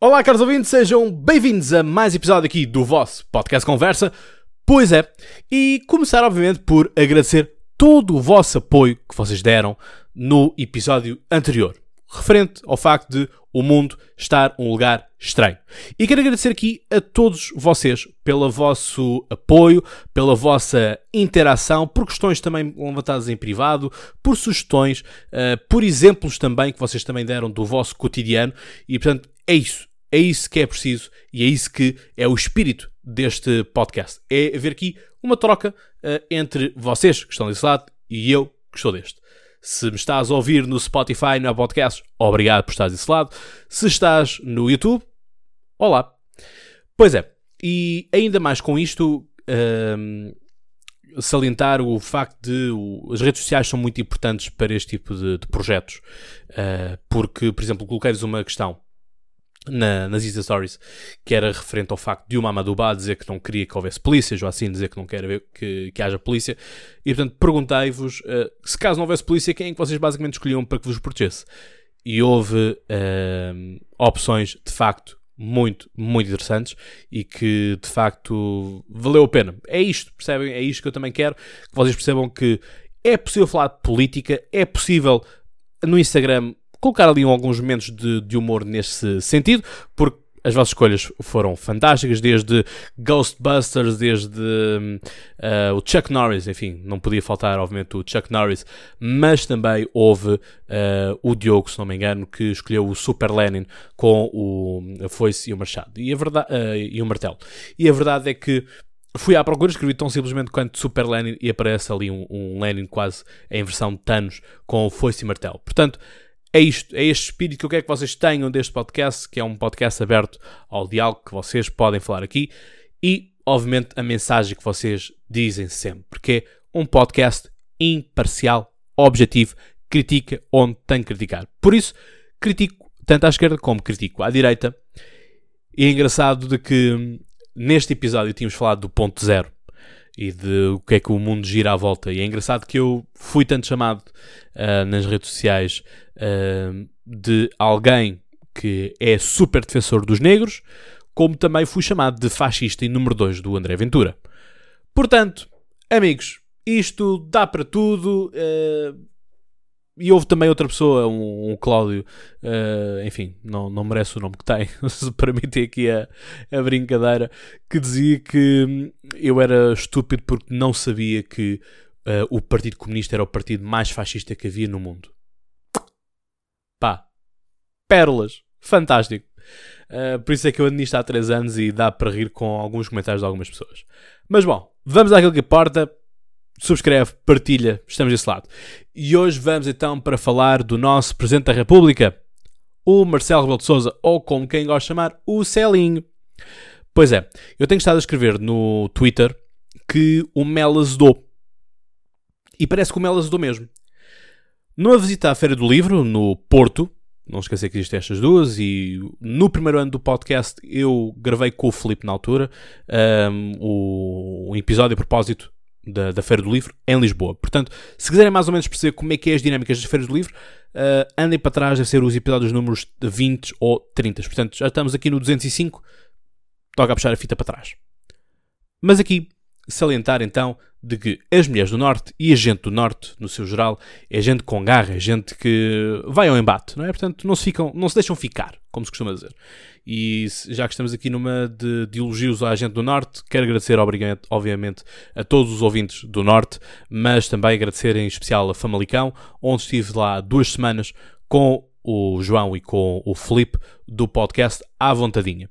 Olá, caros ouvintes, sejam bem-vindos a mais episódio aqui do vosso podcast Conversa. Pois é, e começar, obviamente, por agradecer todo o vosso apoio que vocês deram no episódio anterior, referente ao facto de o mundo estar um lugar estranho. E quero agradecer aqui a todos vocês pelo vosso apoio, pela vossa interação, por questões também levantadas em privado, por sugestões, uh, por exemplos também que vocês também deram do vosso cotidiano. E portanto, é isso. É isso que é preciso e é isso que é o espírito deste podcast. É haver aqui uma troca uh, entre vocês que estão desse lado e eu que estou deste. Se me estás a ouvir no Spotify, no podcast, obrigado por estar desse lado. Se estás no YouTube, olá. Pois é, e ainda mais com isto, um, salientar o facto de as redes sociais são muito importantes para este tipo de, de projetos. Uh, porque, por exemplo, coloquei-vos uma questão na, nas Insta Stories, que era referente ao facto de uma Amadubá dizer que não queria que houvesse polícia, Joacim dizer que não quer ver que, que haja polícia, e portanto perguntei-vos uh, se caso não houvesse polícia, quem é que vocês basicamente escolhiam para que vos protegesse? E houve uh, opções de facto muito, muito interessantes e que de facto valeu a pena. É isto, percebem? É isto que eu também quero, que vocês percebam que é possível falar de política, é possível no Instagram colocar ali alguns momentos de, de humor nesse sentido, porque as vossas escolhas foram fantásticas, desde Ghostbusters, desde uh, o Chuck Norris, enfim, não podia faltar, obviamente, o Chuck Norris, mas também houve uh, o Diogo, se não me engano, que escolheu o Super Lenin com o, a foice e o machado, e, a verdade, uh, e o martelo. E a verdade é que fui à procura, escrevi tão simplesmente quanto Super Lenin e aparece ali um, um Lenin quase em versão de Thanos com foice e martelo. Portanto, é isto, é este espírito que eu quero que vocês tenham deste podcast, que é um podcast aberto ao diálogo que vocês podem falar aqui e, obviamente, a mensagem que vocês dizem sempre, porque é um podcast imparcial, objetivo, critica onde tem que criticar. Por isso, critico tanto à esquerda como critico à direita. E é engraçado de que neste episódio tínhamos falado do ponto zero e de o que é que o mundo gira à volta. E é engraçado que eu fui tanto chamado uh, nas redes sociais uh, de alguém que é super defensor dos negros, como também fui chamado de fascista e número 2 do André Ventura. Portanto, amigos, isto dá para tudo. Uh, e houve também outra pessoa, um, um Cláudio, uh, enfim, não, não merece o nome que tem, se permitem aqui a, a brincadeira, que dizia que eu era estúpido porque não sabia que uh, o Partido Comunista era o partido mais fascista que havia no mundo. Pá, pérolas, fantástico. Uh, por isso é que eu ando nisto há 3 anos e dá para rir com alguns comentários de algumas pessoas. Mas bom, vamos àquilo que importa subscreve, partilha, estamos desse lado. E hoje vamos então para falar do nosso Presidente da República, o Marcelo Rebelo de Sousa, ou como quem gosta de chamar, o Celinho. Pois é, eu tenho estado a escrever no Twitter que o Mel azedou. E parece que o Mel azedou mesmo. Numa visita à Feira do Livro, no Porto, não esquecer que existem estas duas, e no primeiro ano do podcast eu gravei com o Felipe na altura um, o, um episódio a propósito da, da, Feira do Livro em Lisboa. Portanto, se quiserem mais ou menos perceber como é que é as dinâmicas das Feiras do Livro, uh, andem para trás a ser os episódios números 20 ou 30. Portanto, já estamos aqui no 205, toca a puxar a fita para trás. Mas aqui, salientar então de que as mulheres do Norte e a gente do Norte, no seu geral, é gente com garra, é gente que vai ao embate, não é? Portanto, não se, ficam, não se deixam ficar, como se costuma dizer. E já que estamos aqui numa de, de elogios à gente do Norte, quero agradecer, obviamente, a todos os ouvintes do Norte, mas também agradecer em especial a Famalicão, onde estive lá duas semanas com o João e com o Felipe do podcast À Vontadinha.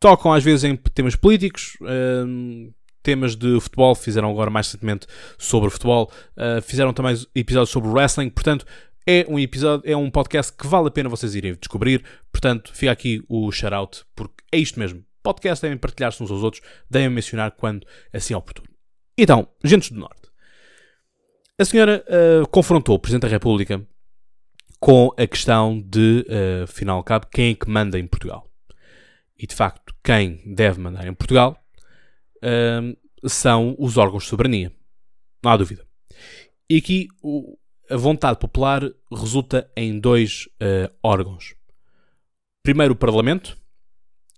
Tocam às vezes em temas políticos, hum, temas de futebol, fizeram agora mais recentemente sobre futebol, uh, fizeram também episódios sobre wrestling, portanto, é um episódio, é um podcast que vale a pena vocês irem descobrir. Portanto, fica aqui o shout-out, porque é isto mesmo. Podcast devem partilhar-se uns aos outros, devem mencionar quando assim é oportuno. Então, gentes do Norte. A senhora uh, confrontou o Presidente da República com a questão de, uh, afinal de cabo, quem é que manda em Portugal. E de facto, quem deve mandar em Portugal uh, são os órgãos de soberania. Não há dúvida. E aqui o, a vontade popular resulta em dois uh, órgãos. primeiro o Parlamento,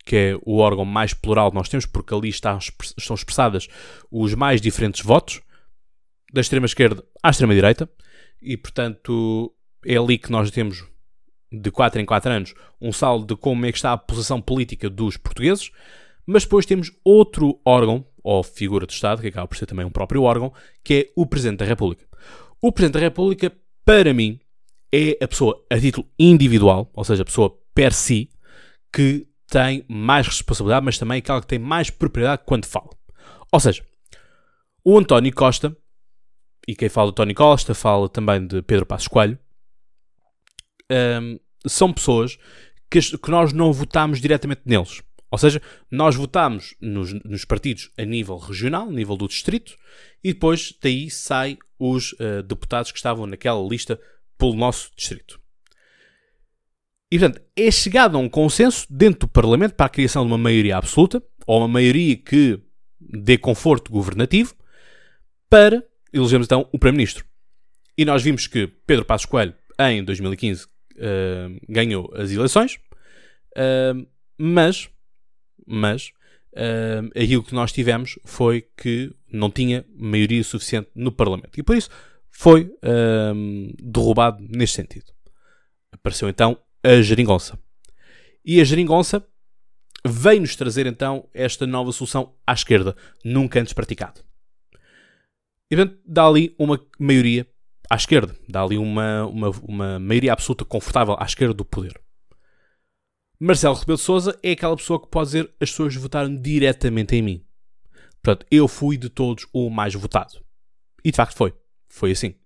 que é o órgão mais plural que nós temos, porque ali está, estão expressadas os mais diferentes votos, da extrema-esquerda à extrema-direita, e portanto é ali que nós temos, de 4 em 4 anos, um saldo de como é que está a posição política dos portugueses, mas depois temos outro órgão, ou figura de Estado, que acaba por ser também um próprio órgão, que é o Presidente da República. O Presidente da República, para mim, é a pessoa a título individual, ou seja, a pessoa per si, que tem mais responsabilidade, mas também aquela que tem mais propriedade quando fala. Ou seja, o António Costa, e quem fala do António Costa fala também de Pedro Passos Coelho, um, são pessoas que, que, nós não votámos diretamente neles. Ou seja, nós votámos nos, nos, partidos a nível regional, a nível do distrito, e depois daí saem os uh, deputados que estavam naquela lista pelo nosso distrito. E, portanto, é chegado a um consenso dentro do Parlamento para a criação de uma maioria absoluta, ou uma maioria que dê conforto governativo, para elegermos então o Primeiro-Ministro. E nós vimos que Pedro Passos Coelho, em 2015, uh, ganhou as eleições, uh, mas, mas uh, aquilo que nós tivemos foi que não tinha maioria suficiente no Parlamento. E por isso foi uh, derrubado neste sentido. Apareceu então a geringonça. E a geringonça veio-nos trazer então esta nova solução à esquerda, nunca antes praticada. E portanto dá ali uma maioria à esquerda, dá ali uma, uma, uma maioria absoluta confortável à esquerda do poder. Marcelo Rebelo de Sousa é aquela pessoa que pode dizer as pessoas votaram diretamente em mim. Portanto, eu fui de todos o mais votado. E de facto foi. Foi assim.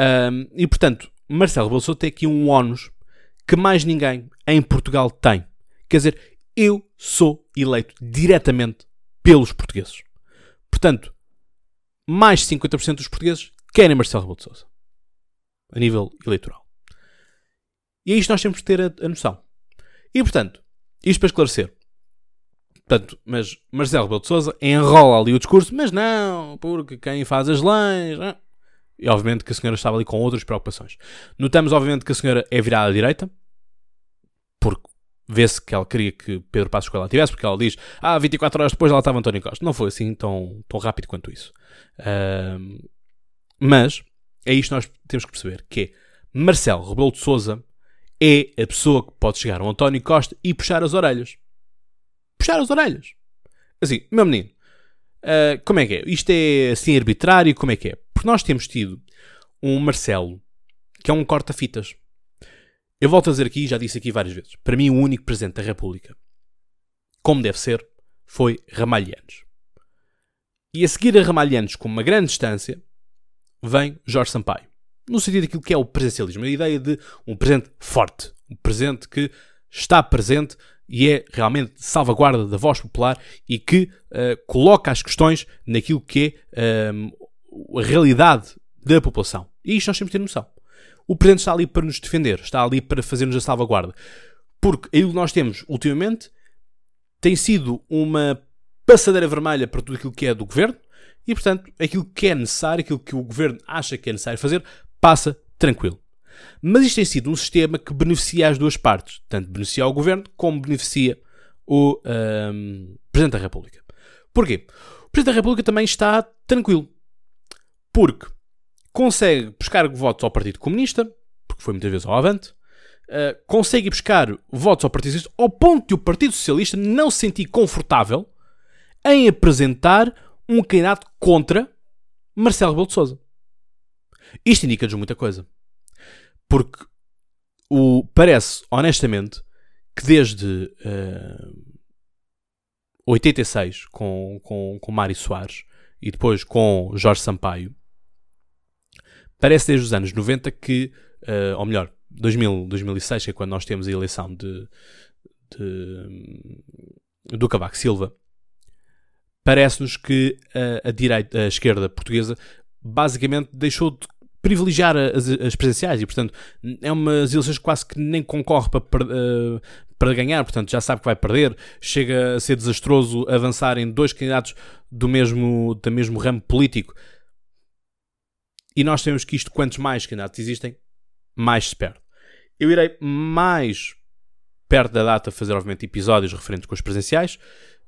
Um, e portanto, Marcelo Rebelo de Sousa tem aqui um ónus que mais ninguém em Portugal tem. Quer dizer, eu sou eleito diretamente pelos portugueses. Portanto, mais de 50% dos portugueses querem Marcelo Rebelo de Sousa. A nível eleitoral. E é isto nós temos de ter a, a noção. E portanto, isto para esclarecer. Portanto, mas Marcelo Rebelo de Sousa enrola ali o discurso, mas não, porque quem faz as leis. Não. E obviamente que a senhora estava ali com outras preocupações. Notamos, obviamente, que a senhora é virada à direita, porque vê-se que ela queria que Pedro Passos Coelho tivesse, porque ela diz, ah, 24 horas depois ela estava António Costa. Não foi assim tão, tão rápido quanto isso. Uh, mas é isto que nós temos que perceber, que é Marcelo Rebelo de Sousa é a pessoa que pode chegar ao António Costa e puxar as orelhas puxar as orelhas. Assim, meu menino, uh, como é que é? Isto é assim arbitrário? Como é que é? Porque nós temos tido um Marcelo que é um corta-fitas. Eu volto a dizer aqui, já disse aqui várias vezes, para mim o único presidente da República, como deve ser, foi Ramalhianos. E a seguir a Ramalhianos com uma grande distância, vem Jorge Sampaio. No sentido daquilo que é o presencialismo, a ideia de um presente forte, um presente que está presente e é realmente salvaguarda da voz popular e que uh, coloca as questões naquilo que é um, a realidade da população. E isto nós temos de ter noção. O Presidente está ali para nos defender, está ali para fazer-nos a salvaguarda. Porque aquilo que nós temos ultimamente tem sido uma passadeira vermelha para tudo aquilo que é do Governo e, portanto, aquilo que é necessário, aquilo que o Governo acha que é necessário fazer, passa tranquilo. Mas isto tem sido um sistema que beneficia as duas partes, tanto beneficia o governo como beneficia o um, Presidente da República. Porquê? O Presidente da República também está tranquilo, porque consegue buscar votos ao Partido Comunista, porque foi muitas vezes ao Avante, uh, consegue buscar votos ao Partido Socialista, ao ponto de o Partido Socialista não se sentir confortável em apresentar um candidato contra Marcelo Rebelo de Sousa. Isto indica-nos muita coisa. Porque o, parece, honestamente, que desde uh, 86 com, com, com Mário Soares e depois com Jorge Sampaio, parece desde os anos 90 que, uh, ou melhor, 2000, 2006 é quando nós temos a eleição de, de do Cavaco Silva, parece-nos que a, a, direita, a esquerda portuguesa basicamente deixou de privilegiar as, as presenciais e, portanto, é umas eleições quase que nem concorre para, uh, para ganhar, portanto, já sabe que vai perder. Chega a ser desastroso avançar em dois candidatos do mesmo, do mesmo ramo político. E nós temos que isto, quantos mais candidatos existem, mais se perde. Eu irei mais perto da data, fazer, obviamente, episódios referentes com os presenciais.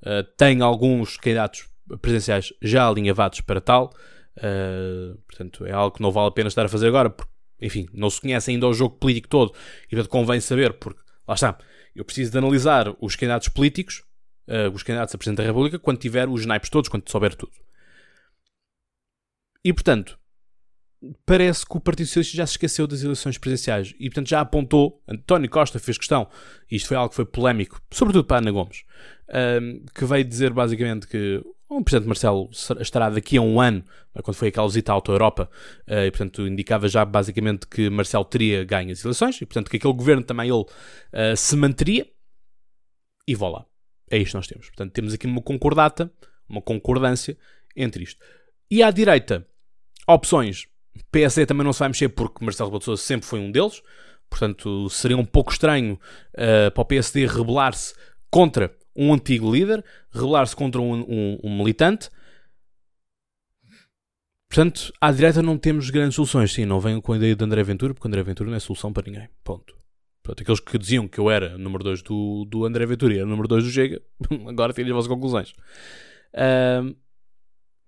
Uh, tem alguns candidatos presenciais já alinhavados para tal. Uh, portanto, é algo que não vale a pena estar a fazer agora, porque, enfim, não se conhece ainda o jogo político todo e, portanto, convém saber, porque, lá está, eu preciso de analisar os candidatos políticos, uh, os candidatos a Presidente da República, quando tiver os naipes todos, quando souber tudo. E, portanto, parece que o Partido Socialista já se esqueceu das eleições presidenciais e, portanto, já apontou. António Costa fez questão, e isto foi algo que foi polémico, sobretudo para Ana Gomes, um, que veio dizer basicamente que o Presidente Marcelo estará daqui a um ano, é, quando foi aquela visita à Auto-Europa, uh, e portanto indicava já basicamente que Marcelo teria ganho as eleições, e portanto que aquele governo também ele uh, se manteria, e vá lá. É isto que nós temos. Portanto, temos aqui uma concordata, uma concordância entre isto. E à direita, opções PSD também não se vai mexer porque Marcelo Rebelo de Sousa sempre foi um deles. Portanto, seria um pouco estranho uh, para o PSD rebelar-se contra um antigo líder, rebelar-se contra um, um, um, militante. Portanto, à direita não temos grandes soluções. Sim, não venham com a ideia de André Ventura, porque André Ventura não é solução para ninguém. Ponto. Portanto, aqueles que diziam que eu era número 2 do, do André Ventura e era número 2 do Chega, agora tirem as vossas conclusões. Uh,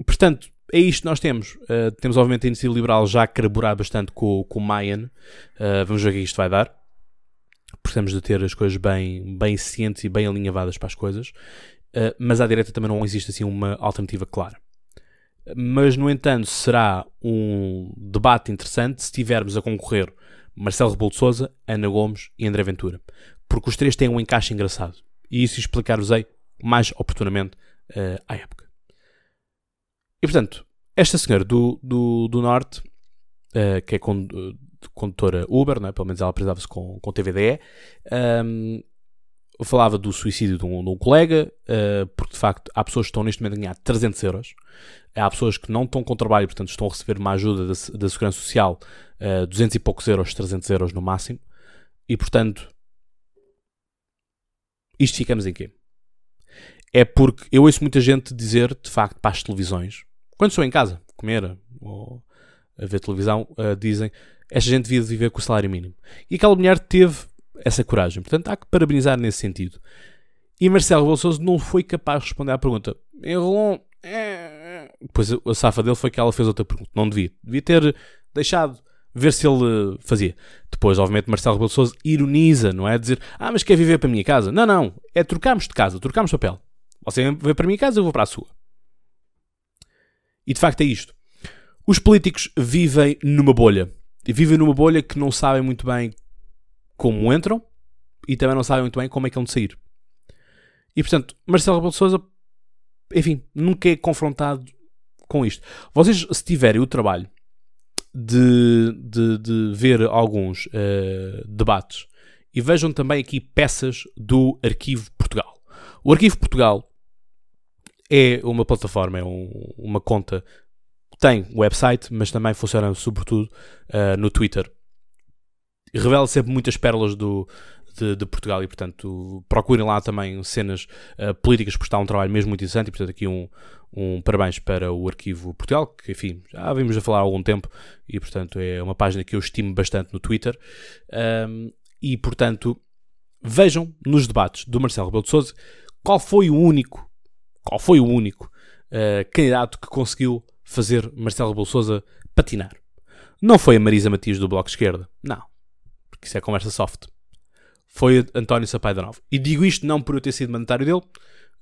portanto, é isto que nós temos. Uh, temos, obviamente, a iniciativa liberal já a carburar bastante com, com o Mayan. Uh, vamos ver o que é isto vai dar. Precisamos de ter as coisas bem, bem cientes e bem alinhavadas para as coisas. Uh, mas à direita também não existe assim uma alternativa clara. Mas, no entanto, será um debate interessante se tivermos a concorrer Marcelo Rebelo de Sousa, Ana Gomes e André Ventura. Porque os três têm um encaixe engraçado. E isso explicar-vos-ei mais oportunamente à época. E portanto, esta senhora do, do, do Norte, uh, que é condutora Uber, é? pelo menos ela apresentava-se com, com TVDE, um, ehm, falava do suicídio de um, de um colega, uh, porque de facto há pessoas que estão neste momento a ganhar 300 euros, há pessoas que não estão com trabalho, portanto estão a receber uma ajuda da, da Segurança Social, uh, eh, 200 e poucos euros, 300 euros no máximo, e portanto, isto ficamos em quê? É porque eu ouço muita gente dizer, de facto, para as televisões, quando estou em casa, comer ou a ver televisão, uh, dizem esta gente devia viver com o salário mínimo. E aquela mulher teve essa coragem. Portanto, há que parabenizar nesse sentido. E Marcelo Rebelo não foi capaz de responder à pergunta. Eu é, é. Depois a safa dele foi que ela fez outra pergunta. Não devia. Devia ter deixado ver se ele fazia. Depois, obviamente, Marcelo Rebelo Sousa ironiza, não é? Dizer, ah, mas quer viver para a minha casa? Não, não. É trocarmos de casa, trocarmos papel. Você vem para a minha casa, eu vou para a sua. E de facto é isto. Os políticos vivem numa bolha. E vivem numa bolha que não sabem muito bem como entram e também não sabem muito bem como é que vão sair. E portanto, Marcelo Rebelo de Sousa, enfim, nunca é confrontado com isto. Vocês, se tiverem o trabalho de, de, de ver alguns uh, debates e vejam também aqui peças do Arquivo Portugal. O Arquivo Portugal é uma plataforma, é um, uma conta tem website, mas também funciona sobretudo uh, no Twitter. Revela sempre muitas pérolas do, de, de, Portugal e, portanto, procurem lá também cenas uh, políticas, porque está um trabalho mesmo muito interessante. E, portanto, aqui um, um parabéns para o Arquivo Portugal, que, enfim, já vimos a falar há algum tempo e, portanto, é uma página que eu estimo bastante no Twitter. Um, e, portanto, vejam nos debates do Marcelo Rebelo de Souza qual foi o único qual foi o único uh, candidato que conseguiu fazer Marcelo Rebelo Sousa patinar. Não foi a Marisa Matias do Bloco Esquerda, não, porque isso é conversa soft. Foi António Sapai da Nova. E digo isto não por eu ter sido mandatário dele,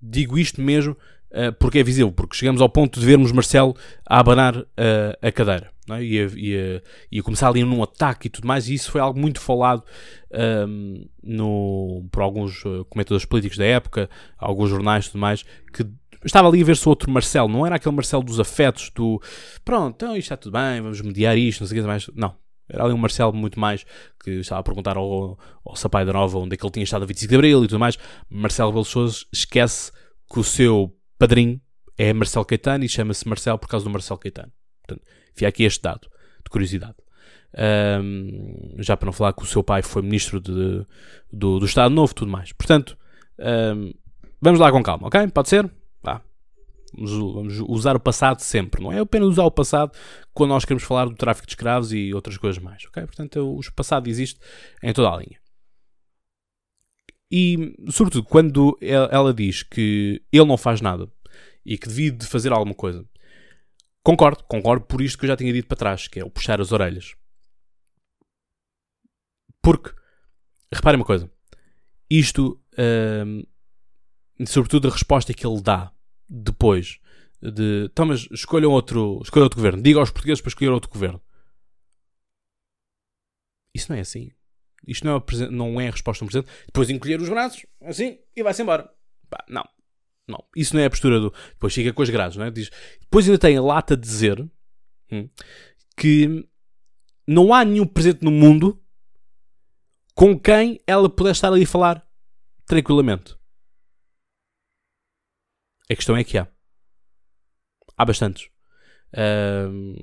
digo isto mesmo uh, porque é visível, porque chegamos ao ponto de vermos Marcelo a abanar uh, a cadeira é? e, a, e, a, e, a, começar ali num ataque e tudo mais, e isso foi algo muito falado um, ehm, no, por alguns eh, comentadores políticos da época, alguns jornais e tudo mais, que estava ali a ver se o outro Marcelo, não era aquele Marcelo dos afetos, do pronto, então isto está tudo bem, vamos mediar isto, não sei o que mais. Não. Era ali um Marcelo muito mais que estava a perguntar ao, ao Sapai da Nova onde é que ele tinha estado a 25 de Abril e tudo mais. Marcelo Belsoso esquece que o seu padrinho é Marcelo Caetano e chama-se Marcelo por causa do Marcelo Caetano. Portanto, fica aqui este dado de curiosidade. Um, já para não falar que o seu pai foi ministro de, do, do Estado Novo tudo mais. Portanto, um, vamos lá com calma, ok? Pode ser? Vá. Vamos, vamos, usar o passado sempre, não é apenas usar o passado quando nós queremos falar do tráfico de escravos e outras coisas mais, ok? Portanto, o passado existe em toda a linha. E, sobretudo, quando ela diz que ele não faz nada e que devia de fazer alguma coisa, concordo, concordo por isto que eu já tinha dito para trás, que é o puxar as orelhas. Porque, reparem uma coisa, isto, hum, sobretudo a resposta que ele dá depois de, então, mas escolham outro, escolham outro governo, diga aos portugueses para escolher outro governo. Isso não é assim. Isto não é, não é a resposta do presidente. Depois encolher os braços, assim, e vai-se embora. Pá, não. Não. Isso não é a postura do. Depois fica com as grades, não é? Diz... Depois ainda tem a lata de dizer hum, que não há nenhum presidente no mundo com quem ela pudesse estar ali a falar tranquilamente. A questão é que há. Há bastantes. Uh,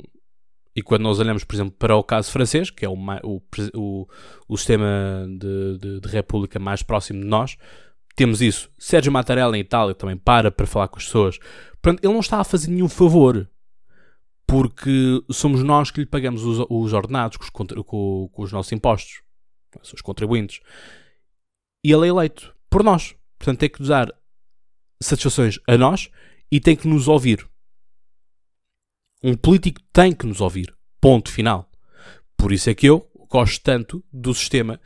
e quando nós olhamos, por exemplo, para o caso francês, que é o, o, o, sistema de, de, de, república mais próximo de nós, temos isso. Sérgio Mattarella em Itália também para para falar com as pessoas. Portanto, ele não está a fazer nenhum favor, porque somos nós que lhe pagamos os, os ordenados com os, com, com os nossos impostos, os contribuintes. E ele é eleito por nós. Portanto, tem que nos dar satisfações a nós e tem que nos ouvir. Um político tem que nos ouvir. Ponto final. Por isso é que eu gosto tanto do sistema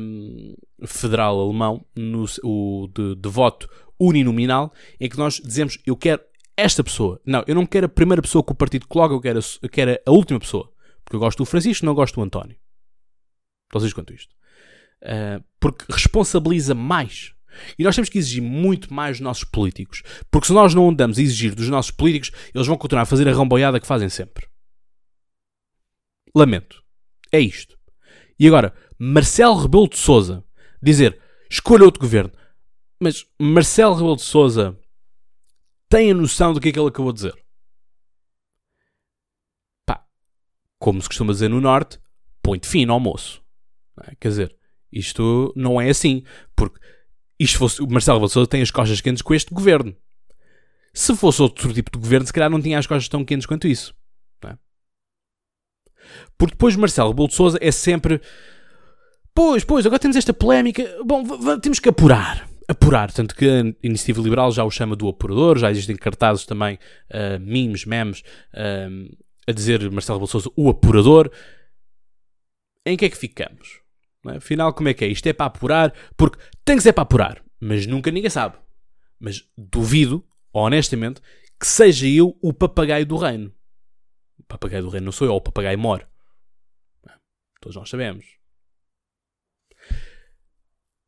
um, federal alemão no, o, de, de, voto uninominal, em que nós dizemos eu quero esta pessoa. Não, eu não quero a primeira pessoa que o partido coloca, eu quero a, eu quero a última pessoa. Porque eu gosto do Francisco, não gosto do António. Vocês quanto isto. Uh, porque responsabiliza mais e nós temos que exigir muito mais dos nossos políticos. Porque se nós não andamos a exigir dos nossos políticos, eles vão continuar a fazer a ramboiada que fazem sempre. Lamento. É isto. E agora, Marcelo Rebelo de Souza dizer escolha outro governo. Mas Marcelo Rebelo de Souza tem a noção do que é que ele acabou de dizer. Pá, como se costuma dizer no Norte, põe-te fino ao almoço. É? Quer dizer, isto não é assim. Porque isto fosse, o Marcelo Rebelo tem as costas quentes com este governo. Se fosse outro tipo de governo, se calhar não tinha as costas tão quentes quanto isso. É? Porque depois Marcelo Rebelo de é sempre pois, pois, agora temos esta polémica, bom, temos que apurar. Apurar, tanto que a Iniciativa Liberal já o chama do apurador, já existem cartazes também, uh, memes, memes, uh, a dizer Marcelo Rebelo de Sousa o apurador. Em que é que ficamos? É? Afinal, como é que é? Isto é para apurar, porque tem que ser para apurar, mas nunca ninguém sabe. Mas duvido, honestamente, que seja eu o papagaio do reino. O papagaio do reino não sou eu, o papagaio mor. Todos nós sabemos.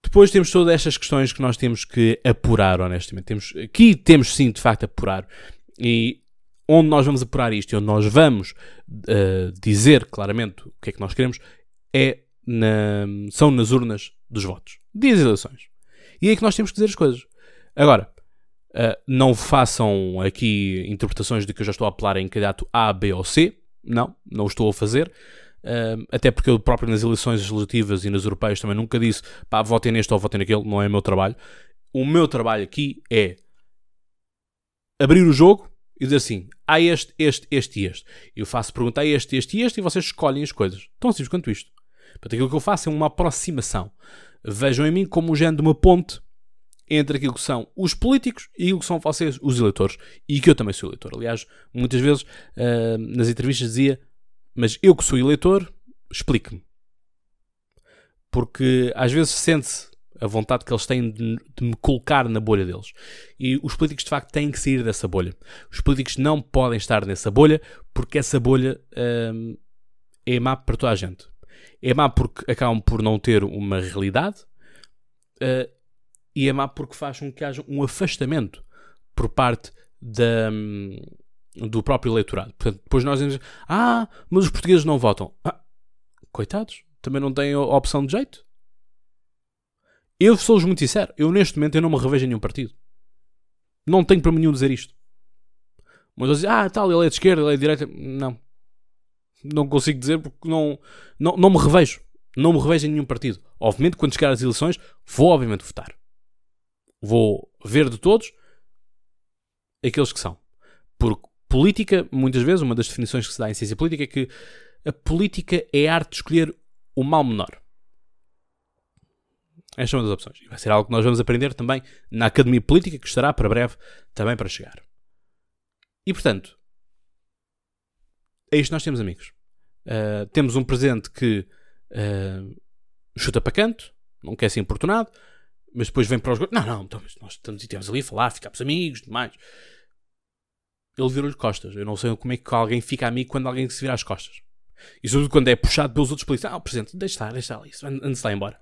Depois temos todas estas questões que nós temos que apurar, honestamente. Temos, aqui temos sim, de facto, apurar. E onde nós vamos apurar isto e onde nós vamos uh, dizer claramente o que é que nós queremos é na, são nas urnas dos votos. Dias eleições. E é aí que nós temos que dizer as coisas. Agora, uh, não façam aqui interpretações de que eu já estou a apelar em candidato A, B ou C. Não, não estou a fazer. Uh, até porque eu próprio nas eleições legislativas e nas europeias também nunca disse pá, votem neste ou votem naquele, não é o meu trabalho. O meu trabalho aqui é abrir o jogo e dizer assim: há este, este, este e este. Eu faço perguntar este, este e este e vocês escolhem as coisas. Tão simples quanto isto. Portanto, aquilo que eu faço é uma aproximação. Vejam em mim como um género de uma ponte entre aquilo que são os políticos e aquilo que são vocês, os eleitores. E que eu também sou eleitor. Aliás, muitas vezes uh, nas entrevistas dizia: Mas eu que sou eleitor, explique-me. Porque às vezes sente-se a vontade que eles têm de, de, me colocar na bolha deles. E os políticos de facto têm que sair dessa bolha. Os políticos não podem estar nessa bolha porque essa bolha uh, é má para toda a gente. É má porque acabam por não ter uma realidade uh, e é má porque faz com que haja um afastamento por parte da, um, do próprio eleitorado. Portanto, depois nós dizemos, ah, mas os portugueses não votam. Ah, coitados, também não têm a opção de jeito. Eu sou-vos muito sincero, eu neste momento eu não me revejo em nenhum partido. Não tenho para nenhum dizer isto. Mas eu dizer, ah, tal, ele é de esquerda, ele é de direita. Não, não consigo dizer porque não, não, não me revejo. Não me revejo em nenhum partido. Obviamente, quando chegar às eleições, vou obviamente votar. Vou ver de todos aqueles que são. Porque política, muitas vezes, uma das definições que se dá em ciência política é que a política é a arte de escolher o mal menor. Esta é uma das opções. E vai ser algo que nós vamos aprender também na Academia Política, que estará para breve também para chegar. E portanto, é isto nós temos, amigos. Uh, temos um presidente que uh, chuta para canto, não quer ser importunado, mas depois vem para os. Não, não, então, nós estamos, estamos ali a falar, ficamos amigos, demais. Ele virou-lhe costas. Eu não sei como é que alguém fica amigo quando alguém se vira as costas. E sobretudo quando é puxado pelos outros polícias. Ah, o presidente, deixa estar, deixa estar ali, antes de lá embora.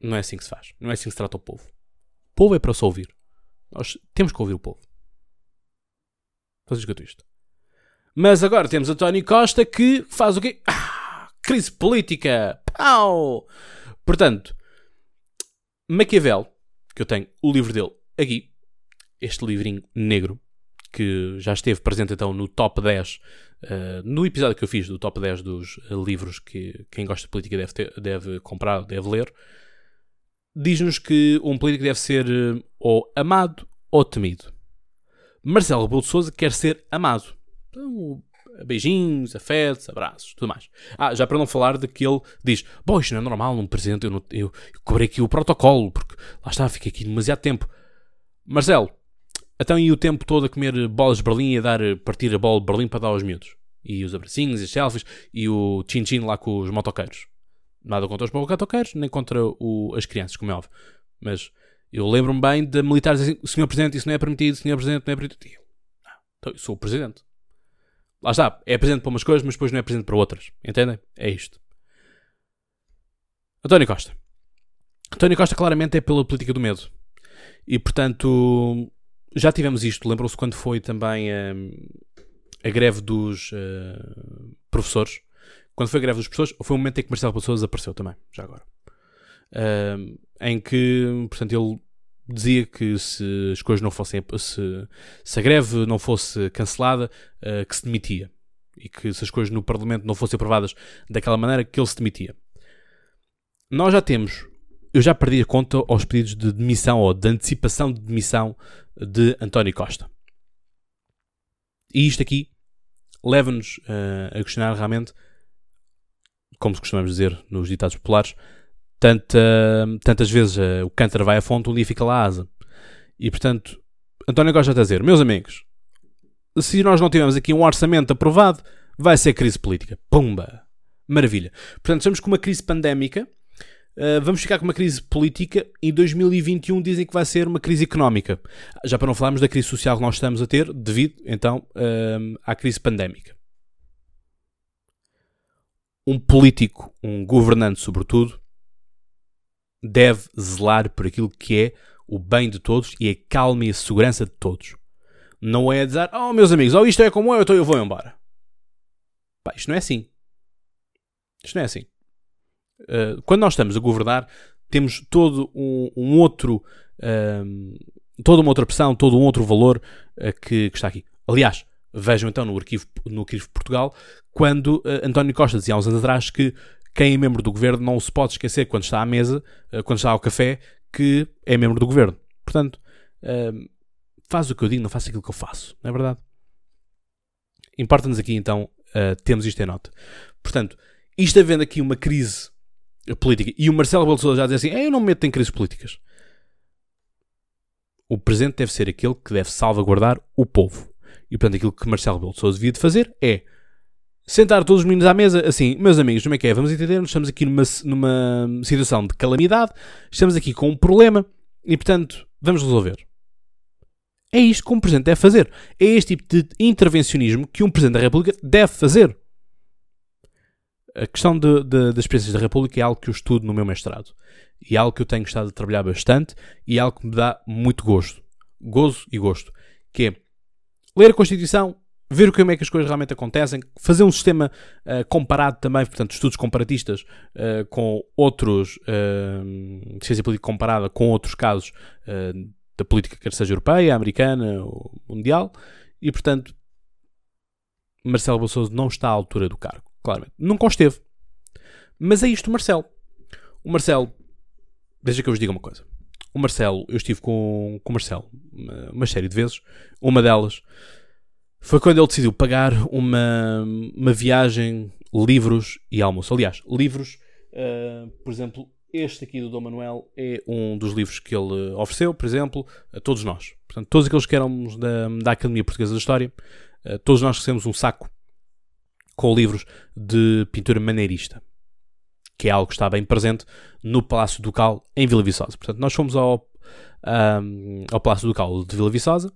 Não é assim que se faz. Não é assim que se trata o povo. O povo é para se ouvir. Nós temos que ouvir o povo. Vocês escutam isto. Mas agora temos António Costa que faz o quê? Ah, crise política! Pau! Portanto, Maquiavel, que eu tenho o livro dele aqui, este livrinho negro, que já esteve presente então no top 10, uh, eh, no episódio que eu fiz do top 10 dos uh, livros que quem gosta de política deve, ter, deve comprar, deve ler, diz-nos que um político deve ser uh, ou amado ou temido. Marcelo Rebelo de Sousa quer ser amado. Então, beijinhos, afetos, abraços, tudo mais. Ah, já para não falar de que ele diz: Bom, isto não é normal num presidente, eu, não, eu, eu cobrei aqui o protocolo, porque lá está, fiquei aqui demasiado tempo. Marcelo, então e o tempo todo a comer bolas de Berlim e a dar, partir a bola de Berlim para dar aos miúdos? E os abracinhos, e as selfies, e o chin-chin lá com os motoqueiros. Nada contra os motoqueiros, nem contra o, as crianças, como é óbvio. Mas eu lembro-me bem de militares assim, Senhor Presidente, isso não é permitido, Senhor Presidente, não é permitido. Não, então, eu sou o Presidente. Lá está, é presente para umas coisas, mas depois não é presente para outras. Entendem? É isto. António Costa. António Costa claramente é pela política do medo. E portanto, já tivemos isto. Lembram-se quando foi também hum, a greve dos uh, professores? Quando foi a greve dos professores, foi o momento em que Marcelo Pessoas apareceu também, já agora. Uh, em que, portanto, ele dizia que se as coisas não fossem se, se a greve não fosse cancelada uh, que se demitia. E que se as coisas no Parlamento não fossem aprovadas daquela maneira que ele se demitia. Nós já temos eu já perdi a conta aos pedidos de demissão ou de antecipação de demissão de António Costa. E isto aqui leva-nos uh, a questionar realmente como costumamos dizer nos ditados populares Tanta, tantas vezes uh, o cântaro vai à fonte, um dia fica lá a asa. E portanto, António gosta de dizer, meus amigos, se nós não tivermos aqui um orçamento aprovado, vai ser crise política. Pumba! Maravilha. Portanto, estamos com uma crise pandémica, uh, vamos ficar com uma crise política e 2021 dizem que vai ser uma crise económica. Já para não falarmos da crise social que nós estamos a ter, devido então uh, à crise pandémica. Um político, um governante sobretudo, deve zelar por aquilo que é o bem de todos e a calma e a segurança de todos. Não é dizer, oh meus amigos, oh isto é como eu, então eu vou embora. Pá, isto não é assim. Isto não é assim. Uh, quando nós estamos a governar, temos todo um, um outro. Um, toda uma outra pressão, todo um outro valor uh, que, que, está aqui. Aliás, vejam então no arquivo, no arquivo Portugal, quando uh, António Costa dizia há uns anos atrás que quem é membro do governo não se pode esquecer quando está à mesa, eh, quando está ao café, que é membro do governo. Portanto, ehm, faz o que eu digo, não faça aquilo que eu faço. Não é verdade? Importa-nos aqui então uh, temos isto em nota. Portanto, isto havendo aqui uma crise política e o Marcelo Bolsonaro já diz assim: eu não me meto em crises políticas. O presidente deve ser aquele que deve salvaguardar o povo. E portanto, aquilo que Marcelo Bolsonaro devia de fazer é sentar todos os meninos à mesa, assim, meus amigos, como é que é? Vamos entender, estamos aqui numa, numa situação de calamidade, estamos aqui com um problema e, portanto, vamos resolver. É isto que um Presidente deve fazer. É este tipo de intervencionismo que um Presidente da República deve fazer. A questão de, de, das experiências da República é algo que eu estudo no meu mestrado. E é algo que eu tenho gostado de trabalhar bastante e é algo que me dá muito gosto. Gozo e gosto. Que é ler a Constituição, ver como é que as coisas realmente acontecem, fazer um sistema uh, comparado também, portanto, estudos comparatistas uh, com outros, uh, ciência política comparada com outros casos da política, quer seja europeia, americana ou mundial, e portanto, Marcelo Bolsonaro não está à altura do cargo, claramente. Nunca o esteve. Mas é isto, Marcelo. O Marcelo, deixa que eu vos diga uma coisa. O Marcelo, eu estive com, com o Marcelo uma, uma série de vezes, uma delas foi quando ele decidiu pagar uma, uma viagem, livros e almoço. Aliás, livros, uh, por exemplo, este aqui do Dom Manuel é um dos livros que ele ofereceu, por exemplo, a todos nós. Portanto, todos aqueles que éramos da, da Academia Portuguesa da História, uh, todos nós recebemos um saco com livros de pintura maneirista, que é algo que está bem presente no Palácio Ducal em Vila Viçosa. Portanto, nós fomos ao, um, ao Palácio Ducal de Vila Viçosa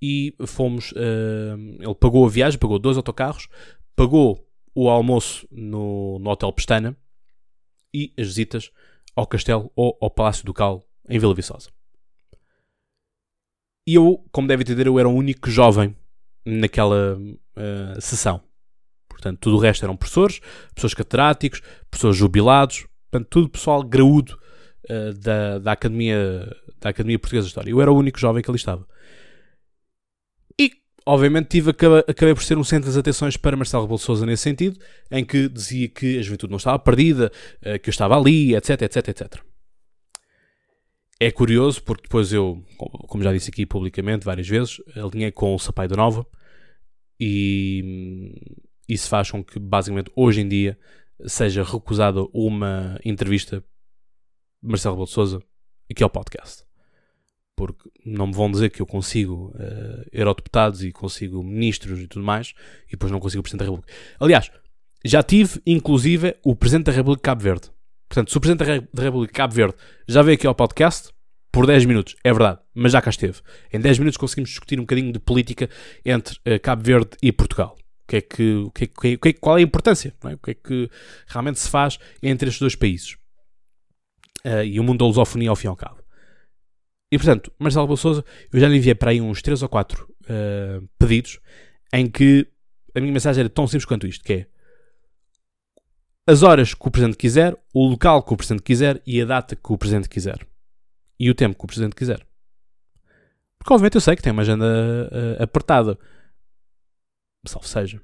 e fomos. Uh, ele pagou a viagem, pagou dois autocarros, pagou o almoço no, no Hotel Pestana e as visitas ao castelo ou ao Palácio Ducal em Vila Viçosa. E eu, como deve entender, eu era o único jovem naquela uh, sessão. Portanto, tudo o resto eram professores, pessoas catedráticos, pessoas jubilados, portanto, tudo pessoal graúdo uh, da, da, Academia, da Academia Portuguesa de História. Eu era o único jovem que ali estava obviamente tive, acabei por ser um centro das atenções para Marcelo Rebelo Sousa nesse sentido, em que dizia que a juventude não estava perdida, eh, que eu estava ali, etc, etc, etc. É curioso porque depois eu, como já disse aqui publicamente várias vezes, alinhei com o Sapai da Nova e isso faz com que basicamente hoje em dia seja recusada uma entrevista de Marcelo Rebelo Sousa aqui ao podcast porque não me vão dizer que eu consigo uh, eurodeputados e consigo ministros e tudo mais, e depois não consigo o Presidente da República. Aliás, já tive, inclusive, o Presidente da República de Cabo Verde. Portanto, se o Presidente da República de Cabo Verde já veio aqui ao podcast, por 10 minutos, é verdade, mas já cá esteve. Em 10 minutos conseguimos discutir um bocadinho de política entre uh, Cabo Verde e Portugal. O que é que, o que, é, o que é, qual é a importância? É? O que é que realmente se faz entre estes dois países? Uh, e o mundo da lusofonia ao fim e ao cabo. E portanto, Marcelo Rebelo eu já lhe enviei para aí uns 3 ou 4 uh, eh, pedidos em que a minha mensagem era tão simples quanto isto, que é as horas que o Presidente quiser, o local que o Presidente quiser e a data que o Presidente quiser. E o tempo que o Presidente quiser. Porque obviamente eu sei que tem uma agenda uh, apertada. Salve seja.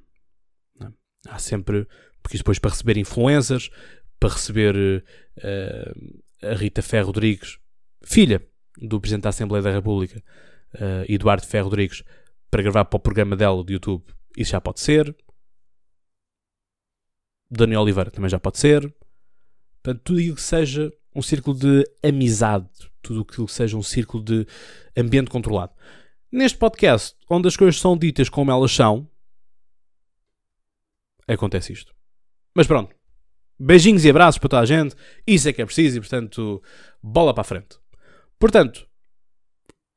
É? Há sempre... Porque depois para receber influencers, para receber uh, a Rita Ferro Rodrigues, filha, do Presidente da Assembleia da República, uh, Eduardo Ferro Rodrigues, para gravar para o programa dela do YouTube, isso já pode ser. Daniel Oliveira também já pode ser. Portanto, tudo aquilo que seja um círculo de amizade, tudo aquilo que seja um círculo de ambiente controlado. Neste podcast, onde as coisas são ditas como elas são, acontece isto. Mas pronto. Beijinhos e abraços para toda a gente. Isso é que é preciso e, portanto, bola para a frente. Portanto,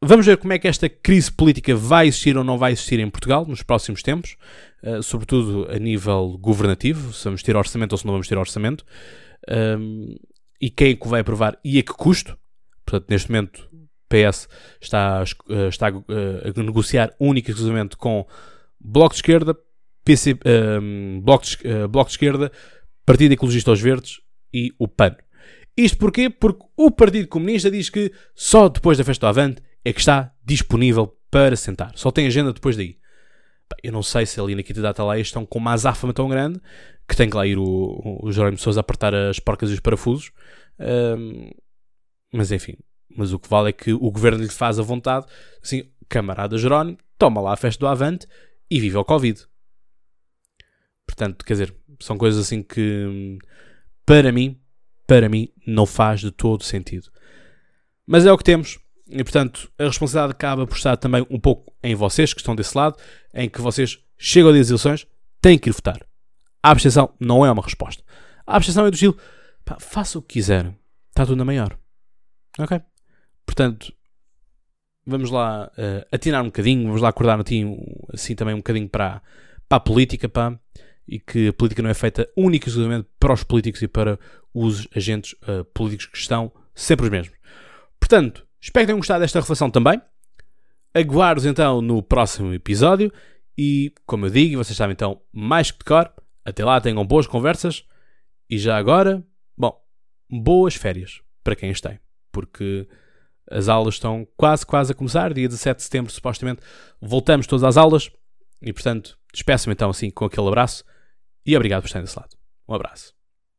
vamos ver como é que esta crise política vai existir ou não vai existir em Portugal nos próximos tempos, uh, sobretudo a nível governativo, se vamos ter orçamento ou se não vamos ter orçamento, um, e quem é que vai aprovar e a que custo. Portanto, neste momento, PS está, uh, está uh, a negociar única e exclusivamente com Bloco de Esquerda, PC, um, Bloco, de, Bloco de Esquerda, Partido Ecologista aos Verdes e o PAN. Isto porquê? Porque o Partido Comunista diz que só depois da festa do Avante é que está disponível para sentar. Só tem agenda depois daí. eu não sei se ali na Quinta da Atalaia estão com uma azáfama tão grande que tem que lá ir o, o Jerónimo Sousa apertar as porcas e os parafusos. Um, mas enfim, mas o que vale é que o governo lhe faz a vontade, assim, camarada Jerónimo, toma lá a festa do Avante e vive ao Covid. Portanto, quer dizer, são coisas assim que, para mim, para mim, não faz de todo sentido. Mas é o que temos. E, portanto, a responsabilidade acaba por estar também um pouco em vocês, que estão desse lado, em que vocês chegam das eleições, têm que ir votar. A abstenção não é uma resposta. A abstenção é do estilo, pá, faça o que quiser. Está tudo na maior. Ok? Portanto, vamos lá uh, atinar um bocadinho, vamos lá acordar assim, assim também um bocadinho para, para a política, pá e que a política não é feita única e exclusivamente para os políticos e para os agentes uh, políticos que estão sempre os mesmos. Portanto, espero que tenham gostado desta reflexão também. Aguardo-os então no próximo episódio e, como eu digo, vocês sabem então mais que de cor. Até lá, tenham boas conversas e já agora, bom, boas férias para quem as tem, porque as aulas estão quase, quase a começar. Dia 17 de setembro, supostamente, voltamos todas às aulas e, portanto, despeço-me então assim com aquele abraço e obrigado por estar desse lado. Um abraço.